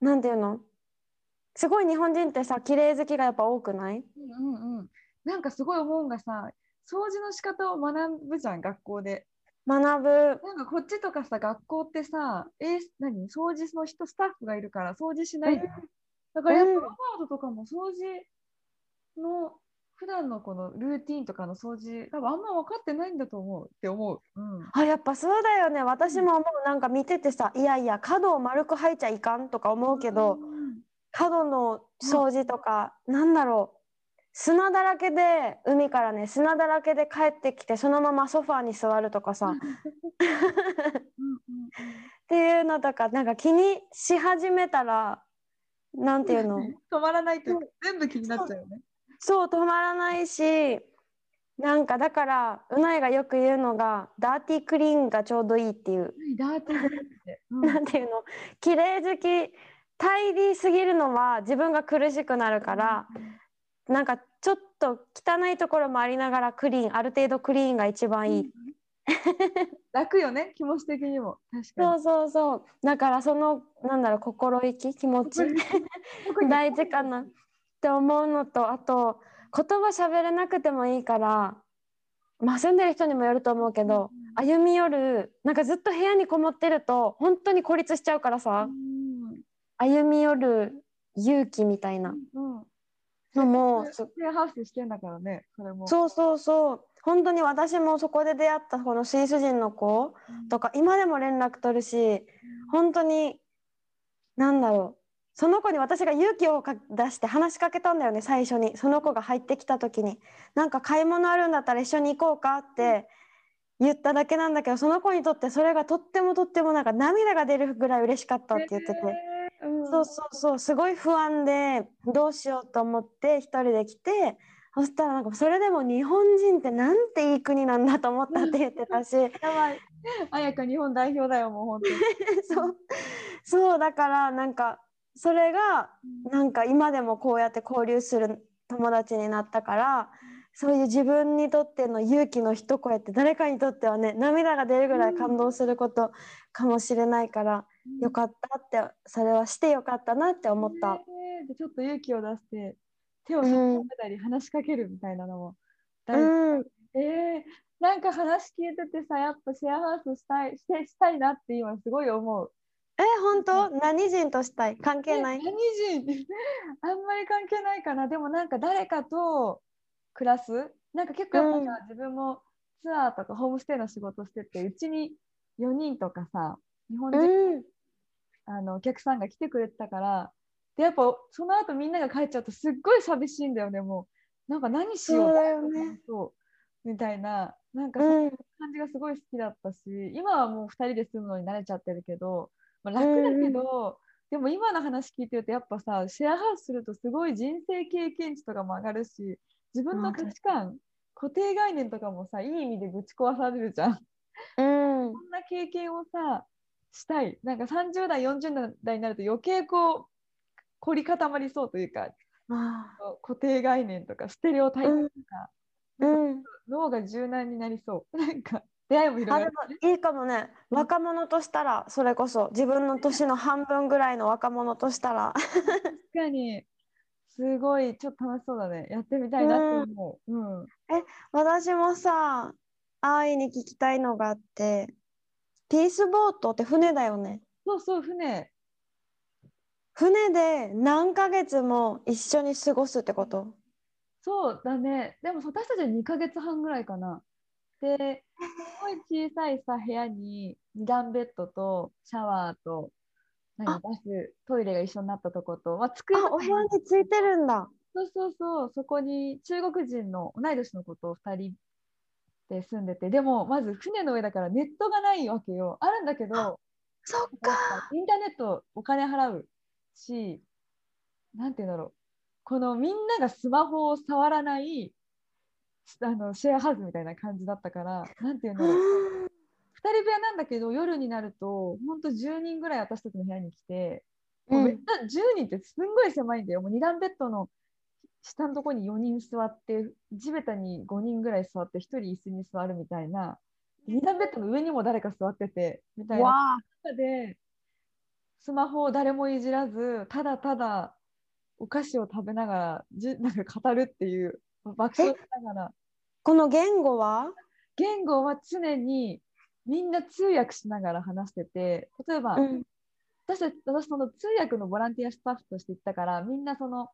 Speaker 2: 何、うん、て言うの？すごい日本人ってさ綺麗好きがやっぱ多くない、
Speaker 1: うんうんうん、なんかすごい思うんがさ掃除の仕方を学ぶじゃん学校で。
Speaker 2: 学ぶ。
Speaker 1: なんかこっちとかさ学校ってさえー、何？掃除の人スタッフがいるから掃除しないで、だからやっぱロバートとかも掃除の普段のこのルーティンとかの掃除多分あんま分かってないんだと思うって思う、うん、
Speaker 2: あやっぱそうだよね。私も思うなんか見ててさいやいや角を丸く入っちゃいかんとか思うけど、うん、角の掃除とか、うん、なんだろう。砂だらけで海からね砂だらけで帰ってきてそのままソファーに座るとかさ。[LAUGHS] っていうのとかなんか気にし始めたらなんていうの？[LAUGHS]
Speaker 1: 止まらないと全部気になっちゃうよね。
Speaker 2: そう。止まらないしなんかだからうないがよく言うのがダーティークリーンがちょうどいいっていう、
Speaker 1: ダーティーって、[LAUGHS] うん。
Speaker 2: なんていうの？綺麗好き。タイディすぎるのは自分が苦しくなるから、なんかちょっと汚いところもありながらクリーンある程度クリーンが一番いい、[LAUGHS]
Speaker 1: 楽よね気持ち的にも。確かに。
Speaker 2: そうそうそう。だからそのなんだろう心意気気持ち。[LAUGHS] 大事かな。って思うのとあと言葉喋れなくてもいいからまあ住んでる人にもよると思うけど、歩み寄るなんかずっと部屋にこもってると本当に孤立しちゃうからさ、
Speaker 1: うん。
Speaker 2: 歩み寄る勇気みたいな
Speaker 1: うん
Speaker 2: のも
Speaker 1: シェアハウスしてんだからねそれも
Speaker 2: そうそうそう本当に私もそこで出会ったこのスイス人の子とか今でも連絡取るし本当になんだろうその子に私が勇気をか出して話しかけたんだよね最初に。その子が入ってきた時に。なんか買い物あるんだったら一緒に行こうかって言っただけなんだけどその子にとってそれがとってもとってもなんか涙が出るぐらい嬉しかったって言ってて。そうそうそう。すごい不安でどうしようと思って一人で来てそしたらなんかそれでも日本人ってなんていい国なんだと思ったって言ってたし。
Speaker 1: やばい。綾香日本代表だよもう本当に。[LAUGHS]
Speaker 2: そう。そうだからなんかそれがなんか今でもこうやって交流する友達になったからそういう自分にとっての勇気の一声って誰かにとってはね涙が出るぐらい感動することかもしれないから、よかったってそれはしてよかったなって思った。
Speaker 1: ねえ。でちょっと勇気を出して手を引っ張ったり話しかけるみたいなのも大事、
Speaker 2: うん、
Speaker 1: えーなんか話聞いててさやっぱシェアハウスしたいしてしたいなって今すごい思う。
Speaker 2: え本当？何人としたい？関係ない？
Speaker 1: え何人？[LAUGHS] あんまり関係ないかな。でもなんか誰かと暮らす？なんか結構やっぱさ、自分もツアーとかホームステイの仕事しててうちに4人とかさ日本人、
Speaker 2: うん。
Speaker 1: あのお客さんが来てくれてたからでやっぱその後みんなが帰っちゃうとすっごい寂しいんだよねもうなんか何しよう
Speaker 2: そうだよね
Speaker 1: みたいななんか
Speaker 2: う
Speaker 1: そ感じがすごい好きだったし、今はもう2人で住むのに慣れちゃってるけど、まあ、楽だけど、でも今の話聞いてるとやっぱさシェアハウスするとすごい人生経験値とかも上がるし自分の価値観固定概念とかもさいい意味でぶち壊されるじゃん。
Speaker 2: うん
Speaker 1: そんな経験をさしたいなんか30代40代になると余計こう凝り固まりそうというか
Speaker 2: あ
Speaker 1: 固定概念とかステレオタイプとか、
Speaker 2: ーうん。
Speaker 1: 脳が柔軟になりそう。[LAUGHS] なんか出会いも広がる。
Speaker 2: もいいかもね。若者としたらそれこそ自分の年の半分ぐらいの若者としたら。[LAUGHS]
Speaker 1: 確かに。すごいちょっと楽しそうだね。やってみたいなって思う、うん。
Speaker 2: 私もさ愛に聞きたいのがあってピースボートって船だよね。
Speaker 1: そうそう船
Speaker 2: 船で何ヶ月も一緒に過ごすってこと？
Speaker 1: そうだね。でも私たちは2ヶ月半ぐらいかな。ですごい小さいさ部屋に2段ベッドとシャワーと何
Speaker 2: あ。
Speaker 1: バストイレが一緒になったとこと、まあ、机
Speaker 2: お部屋についてるんだ。
Speaker 1: そうそうそう、そこに中国人の同い年の子と2人で住んでて、でもまず船の上だからネットがないわけよ。あるんだけど、
Speaker 2: そっ
Speaker 1: やっぱインターネットお金払うし、なんていうんだろう、このみんながスマホを触らないあのシェアハウスみたいな感じだったから、なんていうんだろう、2人部屋なんだけど、夜になると、本当10人ぐらい私たちの部屋に来て、もうめっちゃ10人ってすんごい狭いんだよ。もう2段ベッドの下のところに4人座って、地べたに5人ぐらい座って、1人椅子に座るみたいな、2段ベッドの上にも誰か座ってて、みたいな。中で、スマホを誰もいじらず、ただただお菓子を食べながら、じ [LAUGHS] なんか語るっていう、爆笑しながら、
Speaker 2: この言語は？
Speaker 1: 言語は常にみんな通訳しながら話してて、例えば、
Speaker 2: うん。
Speaker 1: 私私その通訳のボランティアスタッフとして行ったからみんなその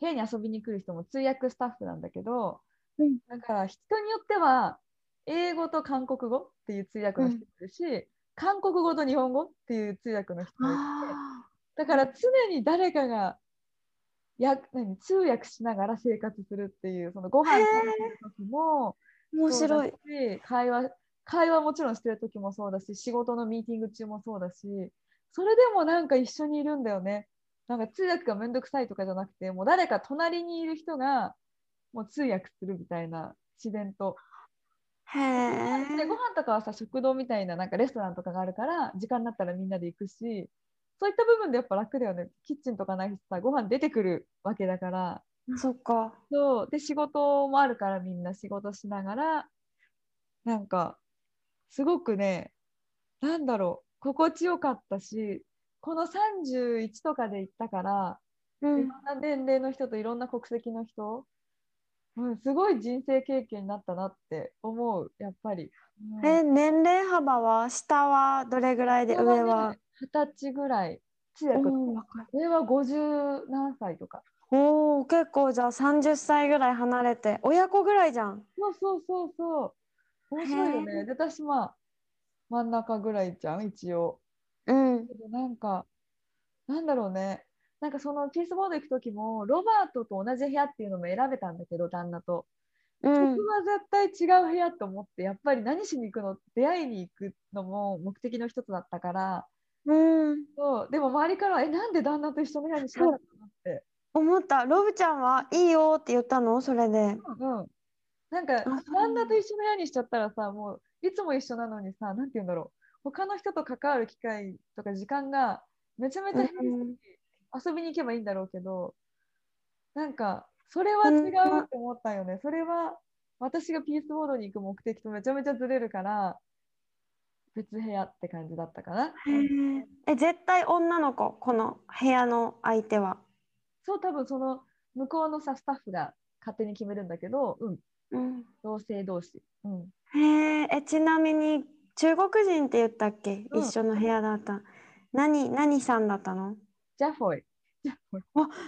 Speaker 1: 部屋に遊びに来る人も通訳スタッフなんだけど、
Speaker 2: うん。
Speaker 1: だから人によっては英語と韓国語っていう通訳の人もいるし、韓国語と日本語っていう通訳の人もいて
Speaker 2: あ
Speaker 1: だから常に誰かがや何通訳しながら生活するっていうそのご飯食べてる時も
Speaker 2: ー。面白い。
Speaker 1: 会話会話もちろんしてる時もそうだし仕事のミーティング中もそうだしそれでもなんか一緒にいるんだよね。なんか通訳がめんどくさいとかじゃなくてもう誰か隣にいる人がもう通訳するみたいな自然と。
Speaker 2: へえ。
Speaker 1: でご飯とかはさ食堂みたいななんかレストランとかがあるから時間になったらみんなで行くしそういった部分でやっぱ楽だよねキッチンとかないしさご飯出てくるわけだから
Speaker 2: そっか。
Speaker 1: そうで仕事もあるからみんな仕事しながらなんかすごくねなんだろう心地よかったしこの31とかで行ったから
Speaker 2: うん。
Speaker 1: いろんな年齢の人といろんな国籍の人、うん、すごい人生経験になったなって思うやっぱり。うん。
Speaker 2: え、年齢幅は下はどれぐらいで
Speaker 1: 上
Speaker 2: 上は？
Speaker 1: ね。二十歳ぐらい。上は50何歳とか。
Speaker 2: おお、結構じゃあ30歳ぐらい離れて、親子ぐらいじゃん。
Speaker 1: そうそうそうそう。面白いよ
Speaker 2: へ
Speaker 1: ねで私まあ真ん中ぐらいじゃん一応。
Speaker 2: うん。
Speaker 1: なんかなんだろうねなんかそのピースボード行く時もロバートと同じ部屋っていうのも選べたんだけど旦那と。
Speaker 2: うん。
Speaker 1: 僕。は絶対違う部屋と思ってやっぱり何しに行くの出会いに行くのも目的の一つだったから。
Speaker 2: うん。
Speaker 1: そう。でも周りからはえなんで旦那と一緒の部屋にしなかったの？って
Speaker 2: 思った。ロブちゃんはいいよって言ったの？それで。
Speaker 1: うんうん。なんか旦那と一緒の部屋にしちゃったらさもういつも一緒なのにさなんて言うんだろう。他の人と関わる機会とか時間がめちゃめちゃ減るし、
Speaker 2: うん
Speaker 1: 遊びに行けばいいんだろうけどなんかそれは違うって思ったよね、それは私がピースボードに行く目的とめちゃめちゃずれるから別部屋って感じだったかな、
Speaker 2: へえ。え、絶対女の子、この部屋の相手は。
Speaker 1: そう多分その向こうのさスタッフが勝手に決めるんだけどうん
Speaker 2: うん。
Speaker 1: 同性同士うん
Speaker 2: へえ。え、ちなみに中国人って言ったっけ？
Speaker 1: うん
Speaker 2: 一緒の部屋だった。何、何さんだったの？
Speaker 1: ジャフォイジャフォイ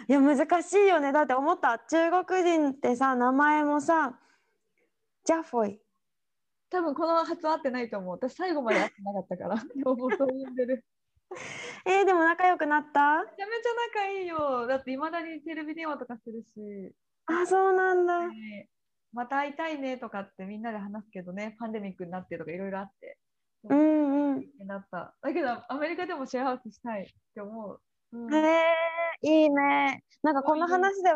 Speaker 2: いや難しいよね。だって思った。中国人ってさ名前もさジャフォイ
Speaker 1: 多分この発音合ってないと思う。私最後まで合ってなかったから。両方と呼んでる。
Speaker 2: えー、でも仲良くなった？
Speaker 1: めちゃめちゃ仲いいよ。だっていまだにテレビ電話とかするし。
Speaker 2: あそうなんだ。
Speaker 1: ねまた会いたいねとかってみんなで話すけどね、パンデミックになってとかいろいろあって。
Speaker 2: うんうん。
Speaker 1: なった。だけど、アメリカでもシェアハウスしたいって思う。うん、
Speaker 2: へえいいね。なんかこの話で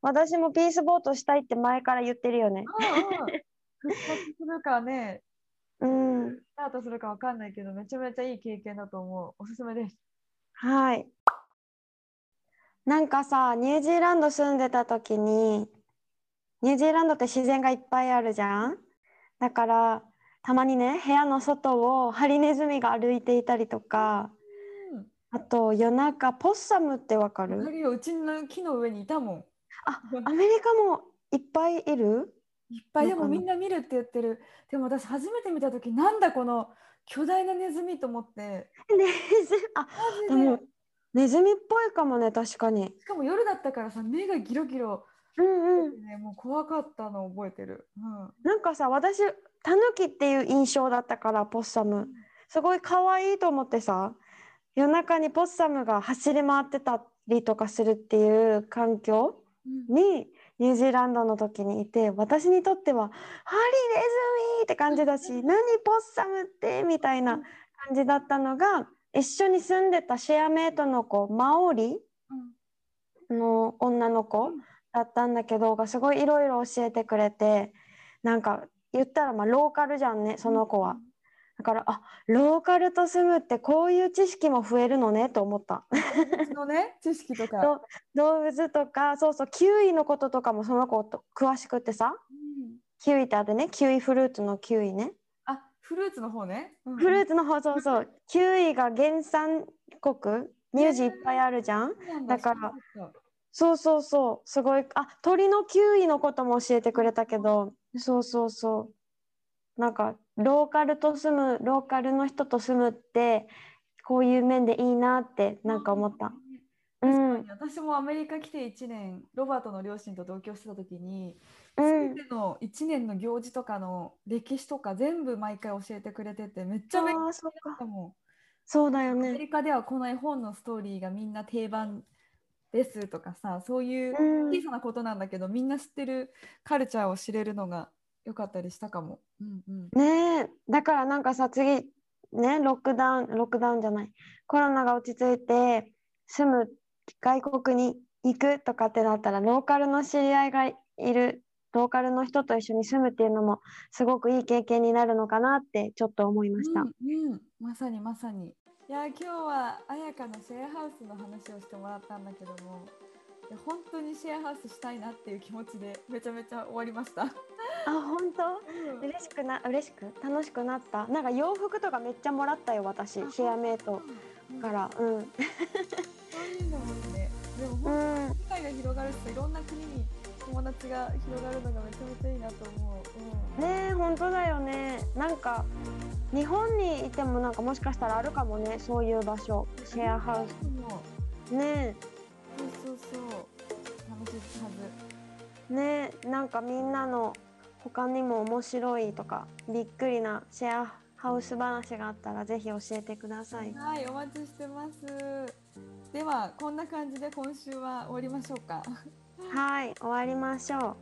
Speaker 2: 私もピースボートしたいって前から言ってるよね。
Speaker 1: うんうん。復活するかね、
Speaker 2: うん。
Speaker 1: スタートするかわかんないけど、めちゃめちゃいい経験だと思う。おすすめです。
Speaker 2: はい。なんかさニュージーランド住んでた時にニュージーランドって自然がいっぱいあるじゃん？だからたまにね部屋の外をハリネズミが歩いていたりとか
Speaker 1: うん。
Speaker 2: あと夜中ポッサムってわか
Speaker 1: あ
Speaker 2: る
Speaker 1: るよ、うちの木の上にいたもん。
Speaker 2: あアメリカもいっぱいいる？
Speaker 1: いっぱい。でもみんな見るって言ってる。でも私初めて見たとき、なんだこの巨大なネズミと思って。
Speaker 2: ネズミ？あ
Speaker 1: で。
Speaker 2: でもネズミっぽいかもね確かに。
Speaker 1: しかも夜だったからさ、目がギロギロ、
Speaker 2: うんうん。
Speaker 1: ね、もう怖かったのを覚えてる。うん。
Speaker 2: なんかさ私タヌキっていう印象だったからポッサム。すごい可愛いと思ってさ夜中にポッサムが走り回ってたりとかするっていう環境
Speaker 1: うん
Speaker 2: にニュージーランドの時にいて私にとっては「ハリネズミ!」って感じだし「何ポッサムって!」みたいな感じだったのが一緒に住んでたシェアメイトの子マオリ
Speaker 1: うん
Speaker 2: の女の子
Speaker 1: うん
Speaker 2: だったんだけどがすごいいろいろ教えてくれてなんか言ったらまあローカルじゃんねその子は。だからあローカルと住むってこういう知識も増えるのねと思った。
Speaker 1: のね、知識とか。
Speaker 2: ど動物とかそうそうキウイのこととかもその子と詳しくってさ。
Speaker 1: うん。
Speaker 2: キウイってあってねキウイフルーツのキウイね。
Speaker 1: あ、フルーツの方ね。うん
Speaker 2: フルーツの方そうそう。キウイが原産国乳児いっぱいあるじゃん。
Speaker 1: そうなんだ。
Speaker 2: だから
Speaker 1: そう
Speaker 2: そうそう。すごいあ鳥のキウイのことも教えてくれたけど。そうそうそう。なんかローカルと住むローカルの人と住むってこういう面でいいなってなんか思った。う
Speaker 1: 確
Speaker 2: ん
Speaker 1: かに私もアメリカ来て1年ロバートの両親と同居してた時に、
Speaker 2: うん
Speaker 1: 全ての1年の行事とかの歴史とか全部毎回教えてくれててめっちゃ勉強
Speaker 2: あーそっか
Speaker 1: したもん。
Speaker 2: そうだよ
Speaker 1: アメ
Speaker 2: ね。
Speaker 1: リカではこの絵本のストーリーがみんな定番ですとかさそういう
Speaker 2: うん
Speaker 1: 小さなことなんだけど、みんな知ってるカルチャーを知れるのが良かったりしたかも。うんうん、
Speaker 2: ねえだからなんかさ次ねロックダウンロックダウンじゃないコロナが落ち着いて住む外国に行くとかってなったらローカルの知り合いがいるローカルの人と一緒に住むっていうのもすごくいい経験になるのかなってちょっと思いました。
Speaker 1: うん、うん、まさにまさに。いや今日は彩香のシェアハウスの話をしてもらったんだけどもいや本当にシェアハウスしたいなっていう気持ちでめちゃめちゃ終わりました。
Speaker 2: あ本当？
Speaker 1: うん。
Speaker 2: 嬉しくな嬉しく？楽しくなった？なんか洋服とかめっちゃもらったよ私。シェアメイト
Speaker 1: うん
Speaker 2: から。うん。
Speaker 1: そういうのもね。でも
Speaker 2: う
Speaker 1: 本当に
Speaker 2: ん。
Speaker 1: 世界が広がるといろんな国に友達が広がるのがめちゃめちゃいいなと思う。うん、
Speaker 2: ねえ本当だよね。なんか日本にいてもなんかもしかしたらあるかもねそういう場所。シェアハウ
Speaker 1: も。
Speaker 2: スね
Speaker 1: そうそうそう。楽しいは
Speaker 2: えねなんかみんなの他にも面白い。とかびっくりなシェアハウス話があったらぜひ教えてください。
Speaker 1: はい。お待ちしてます。ではこんな感じで今週は終わりましょうか。
Speaker 2: はい。終わりましょ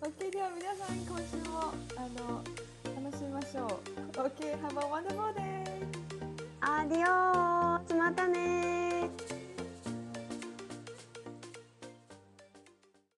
Speaker 2: う
Speaker 1: OK では皆さん今週もあの楽しみましょう。OK have a wonderful day.
Speaker 2: アディオーまたね